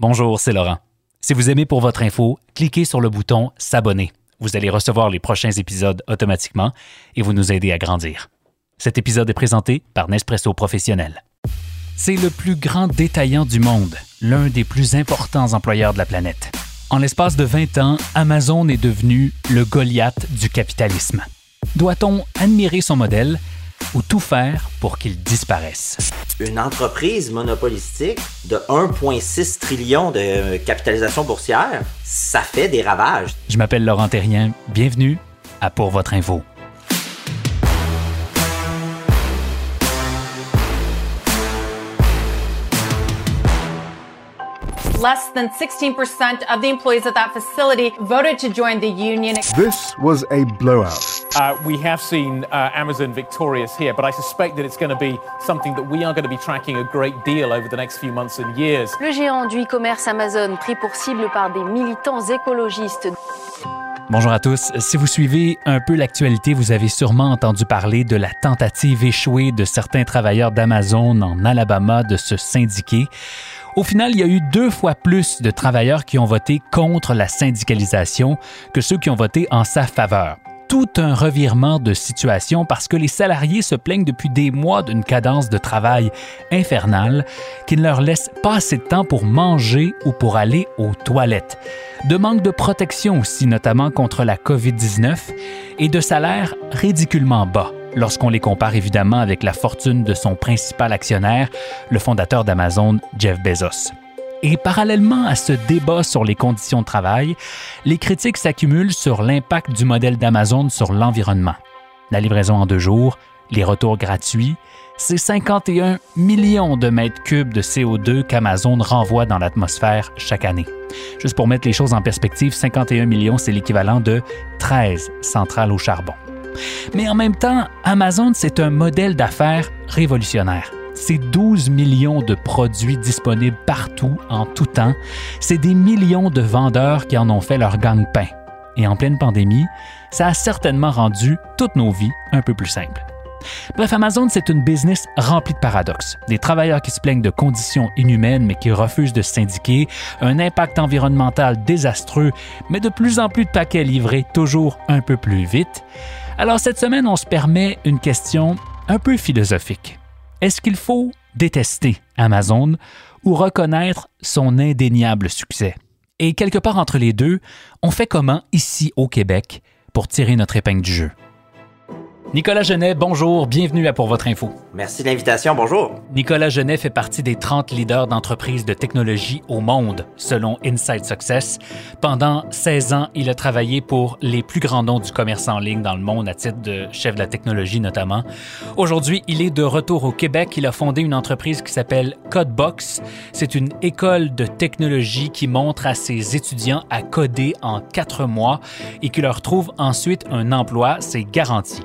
Bonjour, c'est Laurent. Si vous aimez pour votre info, cliquez sur le bouton S'abonner. Vous allez recevoir les prochains épisodes automatiquement et vous nous aidez à grandir. Cet épisode est présenté par Nespresso Professionnel. C'est le plus grand détaillant du monde, l'un des plus importants employeurs de la planète. En l'espace de 20 ans, Amazon est devenu le Goliath du capitalisme. Doit-on admirer son modèle ou tout faire pour qu'il disparaisse? Une entreprise monopolistique de 1,6 trillion de capitalisation boursière, ça fait des ravages. Je m'appelle Laurent Terrien. Bienvenue à Pour votre info. Less than 16% of the employees at that facility voted to join the union. This was a blowout. Uh, we have seen uh, Amazon victorious here, but I suspect that it's going to be something that we are going to be tracking a great deal over the next few months and years. Le géant du e-commerce Amazon pris pour cible par des militants écologistes. Bonjour à tous. Si vous suivez un peu l'actualité, vous avez sûrement entendu parler de la tentative échouée de certains travailleurs d'Amazon en Alabama de se syndiquer. Au final, il y a eu deux fois plus de travailleurs qui ont voté contre la syndicalisation que ceux qui ont voté en sa faveur tout un revirement de situation parce que les salariés se plaignent depuis des mois d'une cadence de travail infernale qui ne leur laisse pas assez de temps pour manger ou pour aller aux toilettes. De manque de protection aussi, notamment contre la COVID-19, et de salaires ridiculement bas lorsqu'on les compare évidemment avec la fortune de son principal actionnaire, le fondateur d'Amazon, Jeff Bezos. Et parallèlement à ce débat sur les conditions de travail, les critiques s'accumulent sur l'impact du modèle d'Amazon sur l'environnement. La livraison en deux jours, les retours gratuits, c'est 51 millions de mètres cubes de CO2 qu'Amazon renvoie dans l'atmosphère chaque année. Juste pour mettre les choses en perspective, 51 millions, c'est l'équivalent de 13 centrales au charbon. Mais en même temps, Amazon, c'est un modèle d'affaires révolutionnaire. C'est 12 millions de produits disponibles partout, en tout temps. C'est des millions de vendeurs qui en ont fait leur gang-pain. Et en pleine pandémie, ça a certainement rendu toutes nos vies un peu plus simples. Bref, Amazon, c'est une business remplie de paradoxes. Des travailleurs qui se plaignent de conditions inhumaines mais qui refusent de se syndiquer, un impact environnemental désastreux, mais de plus en plus de paquets livrés toujours un peu plus vite. Alors cette semaine, on se permet une question un peu philosophique. Est-ce qu'il faut détester Amazon ou reconnaître son indéniable succès? Et quelque part entre les deux, on fait comment ici au Québec pour tirer notre épingle du jeu? Nicolas Genet, bonjour, bienvenue à Pour votre info. Merci de l'invitation, bonjour. Nicolas Genet fait partie des 30 leaders d'entreprises de technologie au monde, selon Inside Success. Pendant 16 ans, il a travaillé pour les plus grands noms du commerce en ligne dans le monde, à titre de chef de la technologie notamment. Aujourd'hui, il est de retour au Québec. Il a fondé une entreprise qui s'appelle Codebox. C'est une école de technologie qui montre à ses étudiants à coder en quatre mois et qui leur trouve ensuite un emploi, c'est garanti.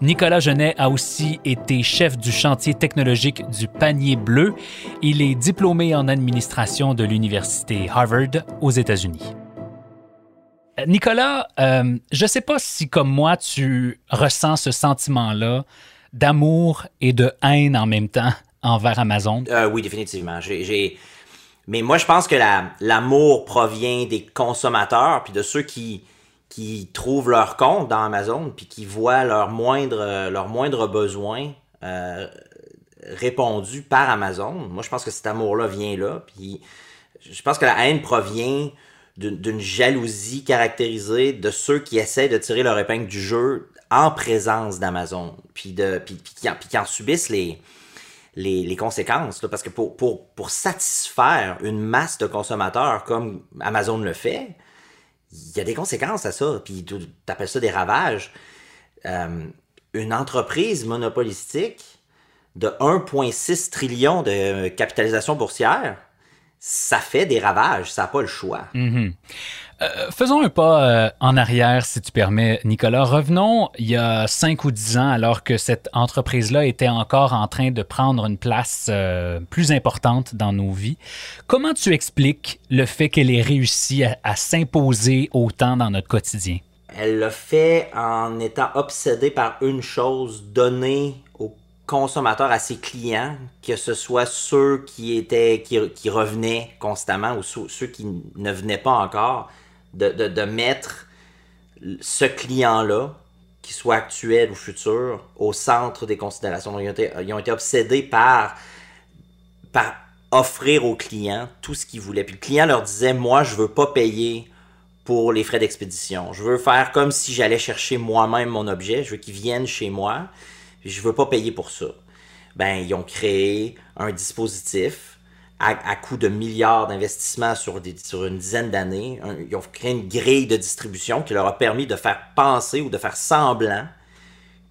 Nicolas Genet a aussi été chef du chantier technologique du panier bleu. Il est diplômé en administration de l'Université Harvard aux États-Unis. Nicolas, euh, je ne sais pas si comme moi tu ressens ce sentiment-là d'amour et de haine en même temps envers Amazon. Euh, oui, définitivement. Mais moi, je pense que l'amour provient des consommateurs puis de ceux qui, qui trouvent leur compte dans Amazon puis qui voient leurs moindres leur moindre besoins euh, répondus par Amazon. Moi, je pense que cet amour-là vient là. Puis je pense que la haine provient d'une jalousie caractérisée de ceux qui essaient de tirer leur épingle du jeu en présence d'Amazon, puis, de, puis, qui, en subissent les, les, conséquences. parce que pour, pour, pour satisfaire une masse de consommateurs comme Amazon le fait, il y a des conséquences à ça. Puis tu appelles ça des ravages. Euh, une entreprise monopolistique de 1,6 trillion de capitalisation boursière, ça fait des ravages, ça n'a pas le choix. Mhm. Euh, faisons un pas euh, en arrière, si tu permets, Nicolas. Revenons il y a 5 ou 10 ans, alors que cette entreprise-là était encore en train de prendre une place euh, plus importante dans nos vies. Comment tu expliques le fait qu'elle ait réussi à, s'imposer autant dans notre quotidien? Elle l'a fait en étant obsédée par une chose, donner aux consommateurs, à ses clients, que ce soit ceux qui étaient qui, revenaient constamment ou ceux qui ne venaient pas encore, de, mettre ce client-là, qu'il soit actuel ou futur, au centre des considérations. ils, ont été, obsédés par, offrir aux clients tout ce qu'ils voulaient. Puis le client leur disait, moi, je veux pas payer pour les frais d'expédition. Je veux faire comme si j'allais chercher moi-même mon objet. Je veux qu'ils viennent chez moi. Je veux pas payer pour ça. Ben, ils ont créé un dispositif à, coût de milliards d'investissements sur, sur une dizaine d'années, ils ont créé une grille de distribution qui leur a permis de faire penser ou de faire semblant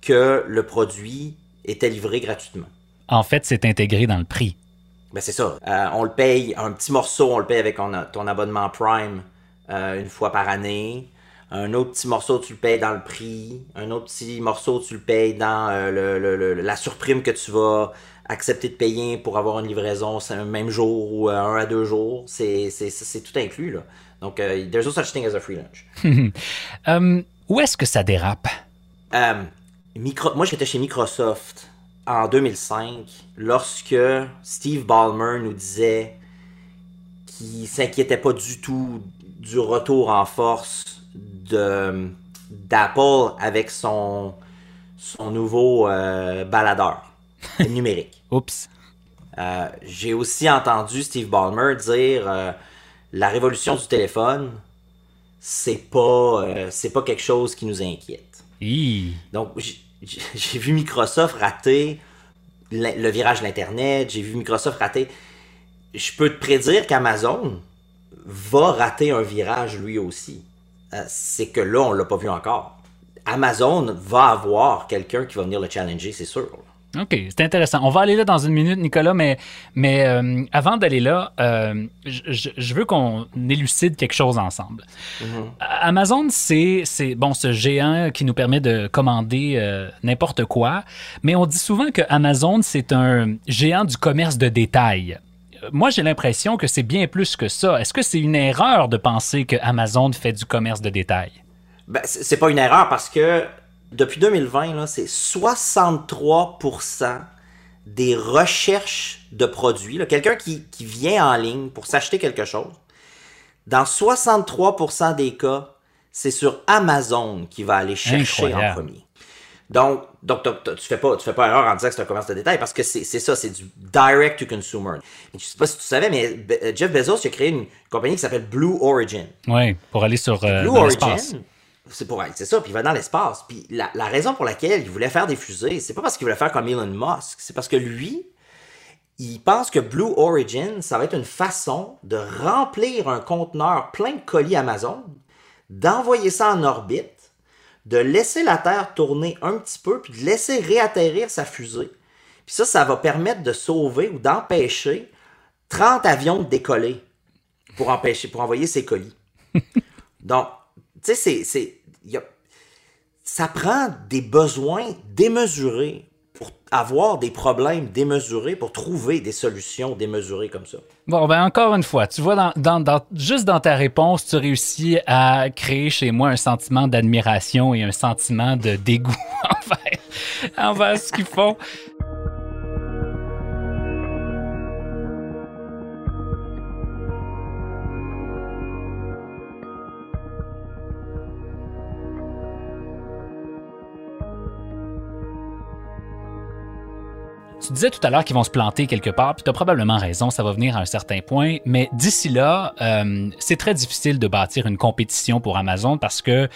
que le produit était livré gratuitement. En fait, c'est intégré dans le prix. Ben c'est ça. Euh, on le paye, un petit morceau, on le paye avec ton abonnement Prime euh, une fois par année. Un autre petit morceau, tu le payes dans le prix. Un autre petit morceau, tu le payes dans euh, la surprime que tu vas accepter de payer pour avoir une livraison le même jour ou euh, un à deux jours. C'est tout inclus. Là. Donc, euh, there's no such thing as a free lunch. Um, où est-ce que ça dérape? micro moi, j'étais chez Microsoft en 2005 lorsque Steve Ballmer nous disait qu'il s'inquiétait pas du tout du retour en force de d'Apple avec son, son nouveau euh, baladeur numérique. Oups. Euh, j'ai aussi entendu Steve Ballmer dire euh, la révolution du téléphone, c'est pas, c'est pas quelque chose qui nous inquiète. Donc, j'ai vu Microsoft rater le virage de l'Internet, j'ai vu Microsoft rater. Je peux te prédire qu'Amazon va rater un virage lui aussi. Euh, c'est que là, on l'a pas vu encore. Amazon va avoir quelqu'un qui va venir le challenger, c'est sûr. OK, c'est intéressant. On va aller là dans une minute, Nicolas, mais, mais euh, avant d'aller là, euh, je, veux qu'on élucide quelque chose ensemble. Mm-hmm. Amazon, c'est bon, ce géant qui nous permet de commander n'importe quoi, mais on dit souvent que Amazon, c'est un géant du commerce de détail moi, j'ai l'impression que c'est bien plus que ça. Est-ce que c'est une erreur de penser que Amazon fait du commerce de détail? Ben, c'est pas une erreur parce que depuis 2020, c'est 63% des recherches de produits. Quelqu'un qui, qui, vient en ligne pour s'acheter quelque chose, dans 63% des cas, c'est sur Amazon qui va aller chercher en premier. Donc, donc, tu fais pas, tu fais pas erreur en disant que c'est un commerce de détail parce que c'est ça, c'est du direct to consumer. Je sais pas si tu savais, mais Jeff Bezos a créé une compagnie qui s'appelle Blue Origin. Oui, pour aller sur euh, Blue Origin. C'est pour c'est ça, puis il va dans l'espace. Puis la, la, raison pour laquelle il voulait faire des fusées, c'est pas parce qu'il voulait faire comme Elon Musk, c'est parce que lui, il pense que Blue Origin, ça va être une façon de remplir un conteneur plein de colis Amazon, d'envoyer ça en orbite de laisser la Terre tourner un petit peu, puis de laisser réatterrir sa fusée. Puis ça, ça va permettre de sauver ou d'empêcher 30 avions de décoller pour empêcher, pour envoyer ses colis. Donc, ça prend des besoins démesurés pour avoir des problèmes démesurés, pour trouver des solutions démesurées comme ça. Bon, ben encore une fois, tu vois, juste dans ta réponse, tu réussis à créer chez moi un sentiment d'admiration et un sentiment de dégoût envers, envers ce qu'ils font. Disais tout à l'heure qu'ils vont se planter quelque part, puis tu as probablement raison, ça va venir à un certain point, mais d'ici là, euh, c'est très difficile de bâtir une compétition pour Amazon parce que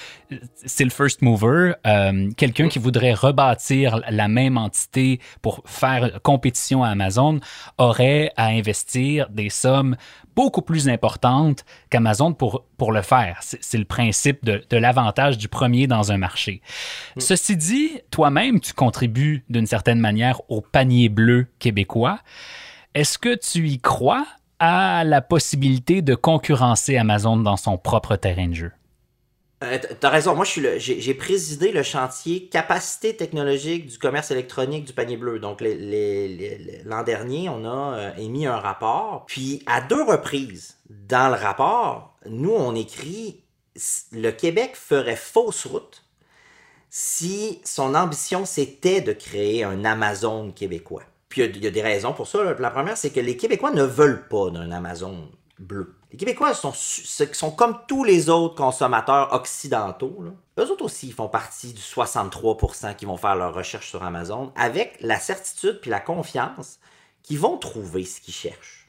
c'est le first mover. Euh, quelqu'un qui voudrait rebâtir la même entité pour faire compétition à Amazon aurait à investir des sommes beaucoup plus importante qu'Amazon pour, pour le faire. C'est le principe de, de l'avantage du premier dans un marché. Mm. Ceci dit, toi-même, tu contribues d'une certaine manière au panier bleu québécois. Est-ce que tu y crois à la possibilité de concurrencer Amazon dans son propre terrain de jeu? Euh, T'as raison. Moi, j'ai présidé le chantier capacité technologique du commerce électronique du panier bleu. Donc, l'an dernier, on a euh, émis un rapport. Puis, à deux reprises dans le rapport, nous, on écrit le Québec ferait fausse route si son ambition c'était de créer un Amazon québécois. Puis il y, a des raisons pour ça. La première, c'est que les Québécois ne veulent pas d'un Amazon Les Québécois sont, comme tous les autres consommateurs occidentaux. Eux autres aussi ils font partie du 63% qui vont faire leurs recherches sur Amazon avec la certitude puis la confiance qu'ils vont trouver ce qu'ils cherchent.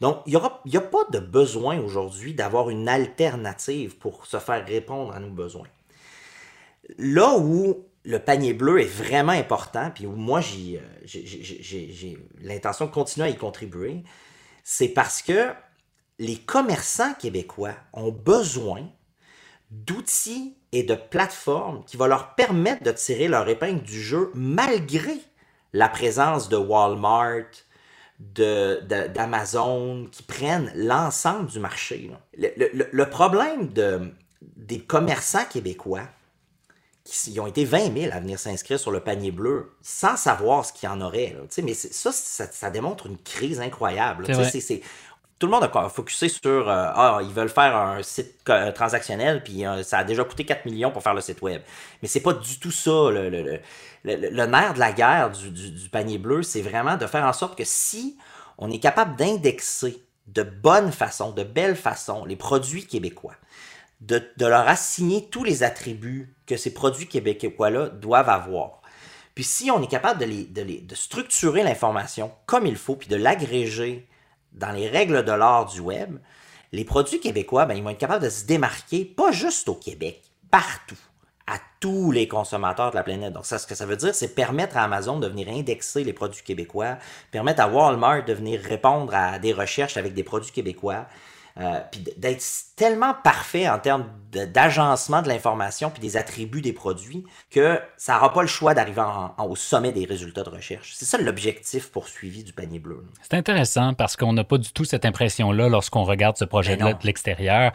Donc, il n'y a pas de besoin aujourd'hui d'avoir une alternative pour se faire répondre à nos besoins. Là où le panier bleu est vraiment important, puis où moi j'ai euh, l'intention de continuer à y contribuer, c'est parce que les commerçants québécois ont besoin d'outils et de plateformes qui vont leur permettre de tirer leur épingle du jeu malgré la présence de Walmart, d'Amazon, qui prennent l'ensemble du marché. Le, problème de, des commerçants québécois, qui ont été 20 000 à venir s'inscrire sur le panier bleu sans savoir ce qu'il y en aurait. Mais ça, ça, démontre une crise incroyable. Tout le monde a focusé sur euh, ah, ils veulent faire un site transactionnel, puis euh, ça a déjà coûté 4 millions pour faire le site web. Mais c'est pas du tout ça. Le, nerf de la guerre du, du panier bleu, c'est vraiment de faire en sorte que si on est capable d'indexer de bonne façon, de belle façon, les produits québécois, de, leur assigner tous les attributs que ces produits québécois-là doivent avoir. Puis si on est capable de, de, structurer l'information comme il faut, puis de l'agréger dans les règles de l'art du web, les produits québécois, ben, ils vont être capables de se démarquer, pas juste au Québec, partout, à tous les consommateurs de la planète. Donc, ça, ce que ça veut dire, c'est permettre à Amazon de venir indexer les produits québécois, permettre à Walmart de venir répondre à des recherches avec des produits québécois, euh, puis d'être tellement parfait en termes d'agencement de, l'information puis des attributs des produits que ça n'aura pas le choix d'arriver au sommet des résultats de recherche. C'est ça l'objectif poursuivi du panier bleu. C'est intéressant parce qu'on n'a pas du tout cette impression-là lorsqu'on regarde ce projet-là de l'extérieur.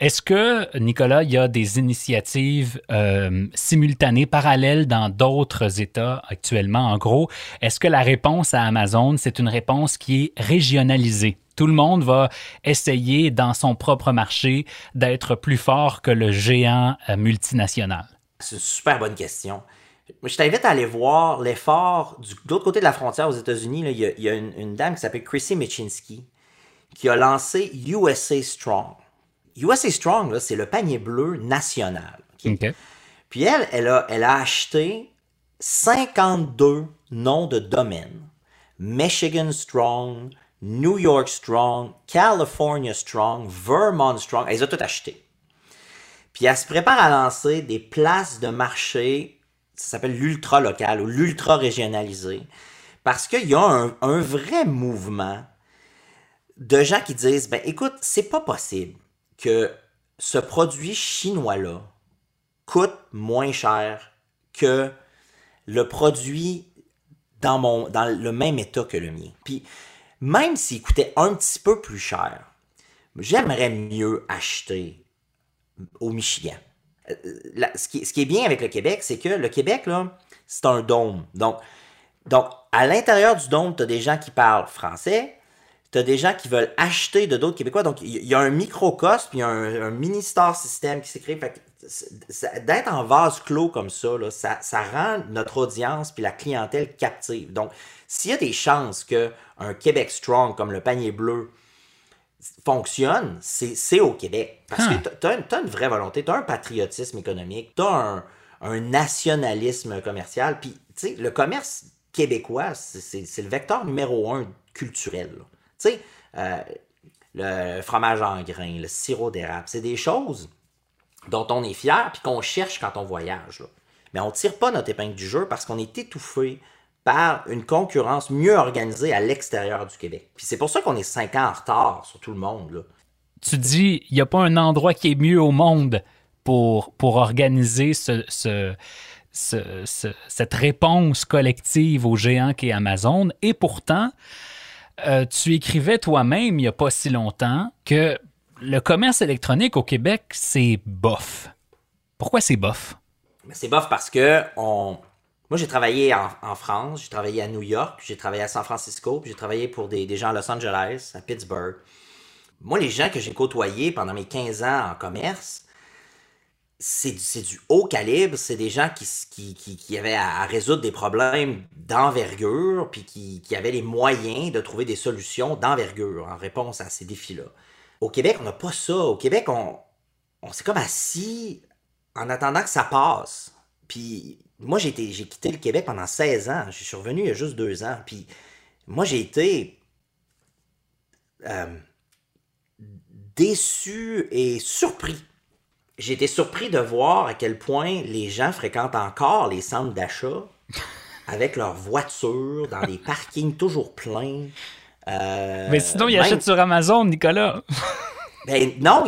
Est-ce que, Nicolas, il y a des initiatives euh, simultanées, parallèles dans d'autres États actuellement? En gros, est-ce que la réponse à Amazon, c'est une réponse qui est régionalisée? Tout le monde va essayer dans son propre marché d'être plus fort que le géant euh, multinational? C'est une super bonne question. Je t'invite à aller voir l'effort de l'autre côté de la frontière aux États-Unis. Il y a, une, dame qui s'appelle Chrissy Michinski qui a lancé USA Strong. USA Strong, c'est le panier bleu national. Puis elle, elle a, elle a acheté 52 noms de domaines. Michigan Strong, New York Strong, California Strong, Vermont Strong. Elle les a toutes achetées. Puis elle se prépare à lancer des places de marché, ça s'appelle l'ultra local ou l'ultra régionalisé, parce qu'il y a un, vrai mouvement de gens qui disent ben écoute, c'est pas possible que ce produit chinois-là coûte moins cher que le produit dans, dans le même état que le mien. Puis même s'il coûtait un petit peu plus cher, j'aimerais mieux acheter au Michigan. Euh, ce, qui, est bien avec le Québec, c'est que le Québec, là, c'est un dôme. Donc, à l'intérieur du dôme, tu as des gens qui parlent français, tu as des gens qui veulent acheter de d'autres Québécois. Donc, il y a un microcosme, puis il y a un, mini-star système qui s'écrit. D'être en vase clos comme ça, ça, ça, rend notre audience puis la clientèle captive. Donc, s'il y a des chances qu'un Québec Strong comme le panier bleu fonctionne, c'est au Québec. Parce que tu as, une vraie volonté, tu as un patriotisme économique, tu as un, nationalisme commercial. Puis, tu sais, le commerce québécois, c'est le vecteur numéro un culturel. Tu sais, euh, le fromage en grains, le sirop d'érable, c'est des choses dont on est fier puis qu'on cherche quand on voyage. Mais on ne tire pas notre épingle du jeu parce qu'on est étouffé par une concurrence mieux organisée à l'extérieur du Québec. Puis c'est pour ça qu'on est cinq ans en retard sur tout le monde. Tu dis, il n'y a pas un endroit qui est mieux au monde pour, organiser ce, cette réponse collective aux géants qu'est Amazon. Et pourtant, euh, tu écrivais toi-même il n'y a pas si longtemps que le commerce électronique au Québec, c'est bof. Pourquoi c'est bof? C'est bof parce que moi, j'ai travaillé en, France, j'ai travaillé à New York, j'ai travaillé à San Francisco, j'ai travaillé pour des, gens à Los Angeles, à Pittsburgh. Moi, les gens que j'ai côtoyés pendant mes 15 ans en commerce, c'est du haut calibre, c'est des gens qui, qui, avaient à, résoudre des problèmes d'envergure, puis qui, avaient les moyens de trouver des solutions d'envergure en réponse à ces défis-là. Au Québec, on n'a pas ça. Au Québec, on, s'est comme assis en attendant que ça passe. Puis moi, j'ai quitté le Québec pendant 16 ans. Je suis revenu il y a juste deux ans. Puis moi, j'ai été euh, déçu et surpris j'ai été surpris de voir à quel point les gens fréquentent encore les centres d'achat avec leurs voitures dans des parkings toujours pleins. Euh, Mais sinon, ils achètent sur Amazon, Nicolas. ben non,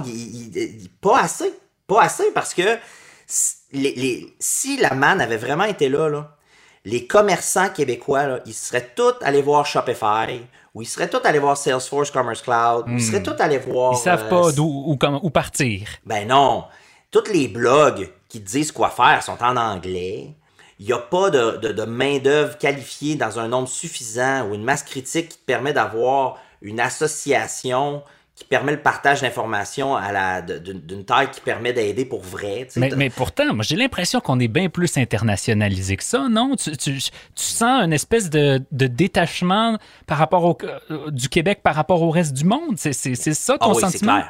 pas assez. Pas assez parce que si la manne avait vraiment été là, les commerçants québécois, ils seraient tous allés voir Shopify, ou ils seraient tous allés voir Salesforce Commerce Cloud, ou ils seraient hmm. tous allés voir. Ils savent pas euh, d'où où, partir. Ben non. Tous les blogs qui disent quoi faire sont en anglais. Il n'y a pas de, main-d'œuvre qualifiée dans un nombre suffisant ou une masse critique qui te permet d'avoir une association qui permet le partage d'informations à la d'une taille qui permet d'aider pour vrai. Mais, pourtant, moi j'ai l'impression qu'on est bien plus internationalisé que ça, non? Tu, sens une espèce de, détachement par rapport au, euh, du Québec par rapport au reste du monde? C'est ça ton ah oui, sentiment?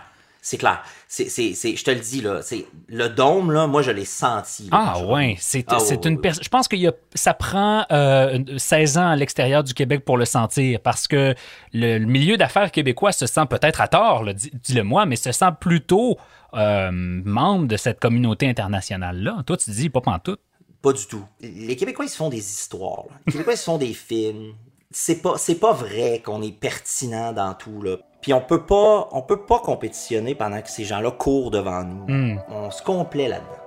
C'est clair. C'est, c'est, c'est, je te le dis, là, c'est, le dôme, là, moi, je l'ai senti. ah, ouais. C'est, ah, c'est une Je pense que ça prend euh, 16 ans à l'extérieur du Québec pour le sentir parce que le, milieu d'affaires québécois se sent peut-être à tort, dis-le moi, mais se sent plutôt euh, membre de cette communauté internationale-là. Toi, tu dis pas tout. Pas du tout. Les Québécois, ils se font des histoires. Les Québécois, ils se font des films. C'est pas, c'est pas vrai qu'on est pertinent dans tout, là. Puis on peut pas, on peut pas compétitionner pendant que ces gens-là courent devant nous. Hmm. On se complaît là-dedans.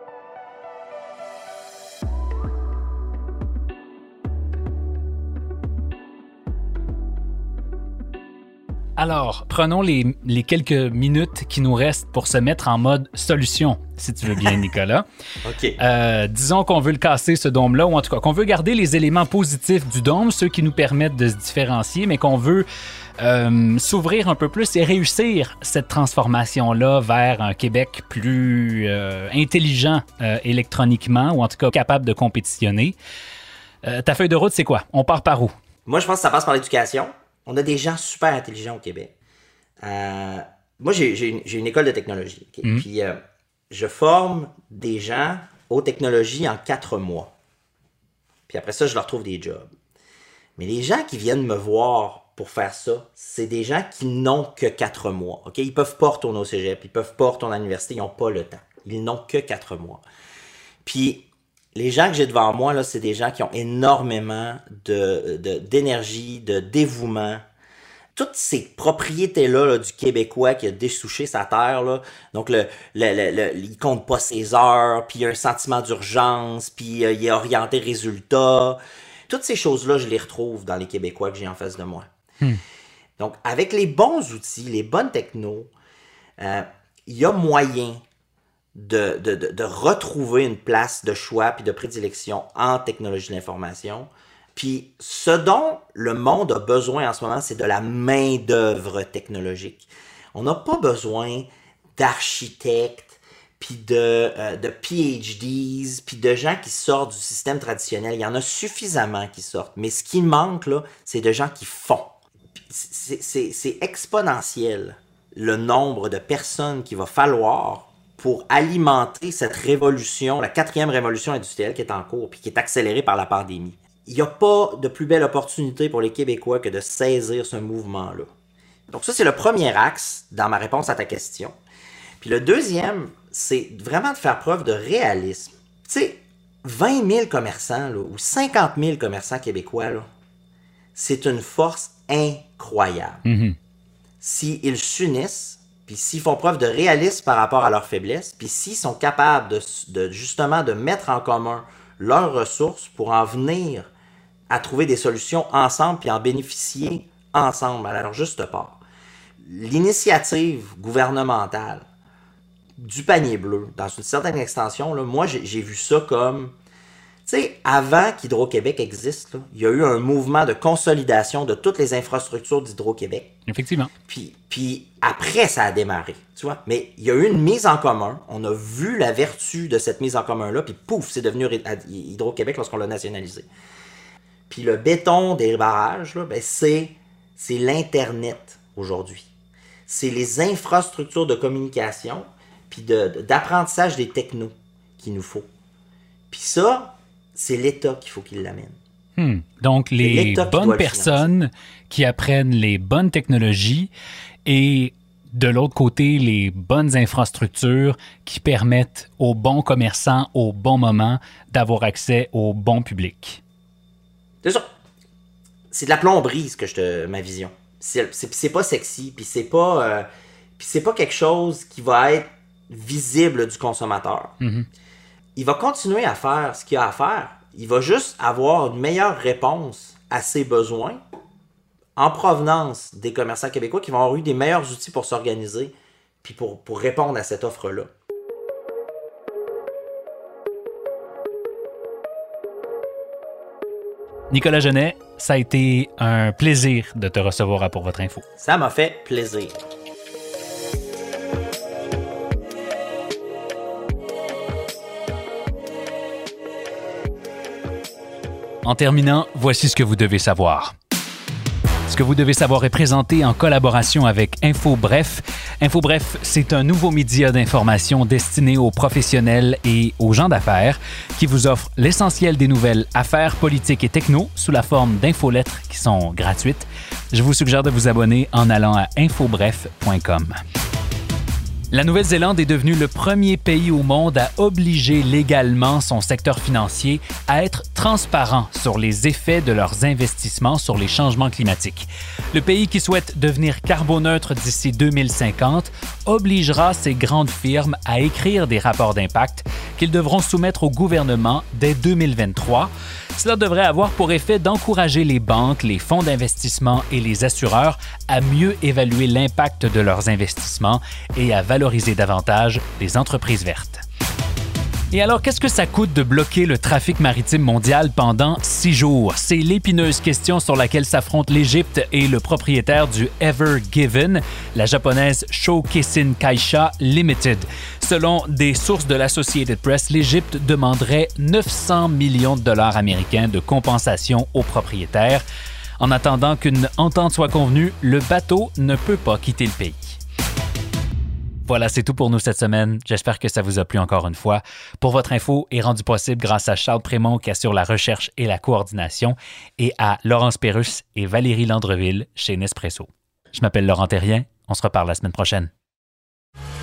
Alors, prenons les, quelques minutes qui nous restent pour se mettre en mode solution, si tu veux bien, Nicolas. OK. Euh, disons qu'on veut le casser, ce dôme-là, ou en tout cas qu'on veut garder les éléments positifs du dôme, ceux qui nous permettent de se différencier, mais qu'on veut euh, s'ouvrir un peu plus et réussir cette transformation-là vers un Québec plus euh, intelligent électroniquement ou en tout cas capable de compétitionner. ta feuille de route, c'est quoi? On part par où? Moi, je pense que ça passe par l'éducation. On a des gens super intelligents au Québec. moi, j'ai une, école de technologie. Mm-hmm. Puis, je forme des gens aux technologies en quatre mois. Puis après ça, je leur trouve des jobs. Mais les gens qui viennent me voir pour faire ça, c'est des gens qui n'ont que quatre mois. OK? Ils peuvent pas retourner au cégep, ils peuvent pas retourner à l'université, ils n'ont pas le temps. Ils n'ont que quatre mois. Puis, les gens que j'ai devant moi, là, c'est des gens qui ont énormément de, d'énergie, de, dévouement. Toutes ces propriétés-là du Québécois qui a dessouché sa terre, là, donc le, le, le, il compte pas ses heures, puis il y a un sentiment d'urgence, puis euh, il est orienté résultat. Toutes ces choses-là, je les retrouve dans les Québécois que j'ai en face de moi. Hmm. Donc, avec les bons outils, les bonnes technos, euh, il y a moyen de, de, retrouver une place de choix puis de prédilection en technologie de l'information. Puis ce dont le monde a besoin en ce moment, c'est de la main-d'œuvre technologique. On n'a pas besoin d'architectes, puis de, euh, de PhDs, puis de gens qui sortent du système traditionnel. Il y en a suffisamment qui sortent. Mais ce qui manque, là, c'est de gens qui font c'est exponentiel le nombre de personnes qu'il va falloir pour alimenter cette révolution, la quatrième révolution industrielle qui est en cours, puis qui est accélérée par la pandémie. Il n'y a pas de plus belle opportunité pour les Québécois que de saisir ce mouvement-là. Donc ça, c'est le premier axe dans ma réponse à ta question. Puis le deuxième, c'est vraiment de faire preuve de réalisme. Tu sais, 20 000 commerçants ou 50 000 commerçants québécois, c'est une force incroyable. Mhm. S'ils s'unissent, puis s'ils font preuve de réalisme par rapport à leurs faiblesses, puis s'ils sont capables de, justement de mettre en commun leurs ressources pour en venir à trouver des solutions ensemble puis en bénéficier ensemble à leur juste part. L'initiative gouvernementale du panier bleu, dans une certaine extension, moi j'ai vu ça comme sais, avant qu'Hydro-Québec existe, il y a eu un mouvement de consolidation de toutes les infrastructures d'Hydro-Québec. Effectivement. Puis, puis après, ça a démarré, tu vois. Mais il y a eu une mise en commun. On a vu la vertu de cette mise en commun-là, puis pouf, c'est devenu Hydro-Québec lorsqu'on l'a nationalisé. Puis le béton des barrages, là, ben c'est, c'est l'Internet aujourd'hui. C'est les infrastructures de communication, puis d'apprentissage des technos qu'il nous faut. Puis ça, c'est l'État qu'il faut qu'il l'amène. Hmm. Donc, les bonnes personnes qui apprennent les bonnes technologies et de l'autre côté, les bonnes infrastructures qui permettent aux bons commerçants au bon moment d'avoir accès au bon public. C'est ça. C'est de la plomberie, ce que je te, ma vision. C'est pas sexy, puis c'est pas, euh, c'est pas quelque chose qui va être visible du consommateur. Mm-hmm il va continuer à faire ce qu'il a à faire. Il va juste avoir une meilleure réponse à ses besoins en provenance des commerçants québécois qui vont avoir eu des meilleurs outils pour s'organiser puis pour, pour répondre à cette offre-là. Nicolas Genet, ça a été un plaisir de te recevoir pour votre info. Ça m'a fait plaisir. En terminant, voici ce que vous devez savoir. Ce que vous devez savoir est présenté en collaboration avec InfoBref. InfoBref, c'est un nouveau média d'information destiné aux professionnels et aux gens d'affaires qui vous offre l'essentiel des nouvelles affaires, politiques et techno sous la forme d'infolettres qui sont gratuites. Je vous suggère de vous abonner en allant à infobref.com. La Nouvelle-Zélande est devenue le premier pays au monde à obliger légalement son secteur financier à être transparent sur les effets de leurs investissements sur les changements climatiques. Le pays qui souhaite devenir carboneutre d'ici 2050 obligera ses grandes firmes à écrire des rapports d'impact qu'ils devront soumettre au gouvernement dès 2023 cela devrait avoir pour effet d'encourager les banques, les fonds d'investissement et les assureurs à mieux évaluer l'impact de leurs investissements et à valoriser davantage les entreprises vertes. Et alors, qu'est-ce que ça coûte de bloquer le trafic maritime mondial pendant six jours? C'est l'épineuse question sur laquelle s'affrontent l'Égypte et le propriétaire du Ever Given, la japonaise Shokesin Kaisha Limited. Selon des sources de l'Associated Press, l'Égypte demanderait 900 millions de dollars américains de compensation aux propriétaires. En attendant qu'une entente soit convenue, le bateau ne peut pas quitter le pays. Voilà, c'est tout pour nous cette semaine. J'espère que ça vous a plu encore une fois. Pour votre info est rendu possible grâce à Charles Prémont qui assure la recherche et la coordination et à Laurence Pérus et Valérie Landreville chez Nespresso. Je m'appelle Laurent Terrien. On se reparle la semaine prochaine.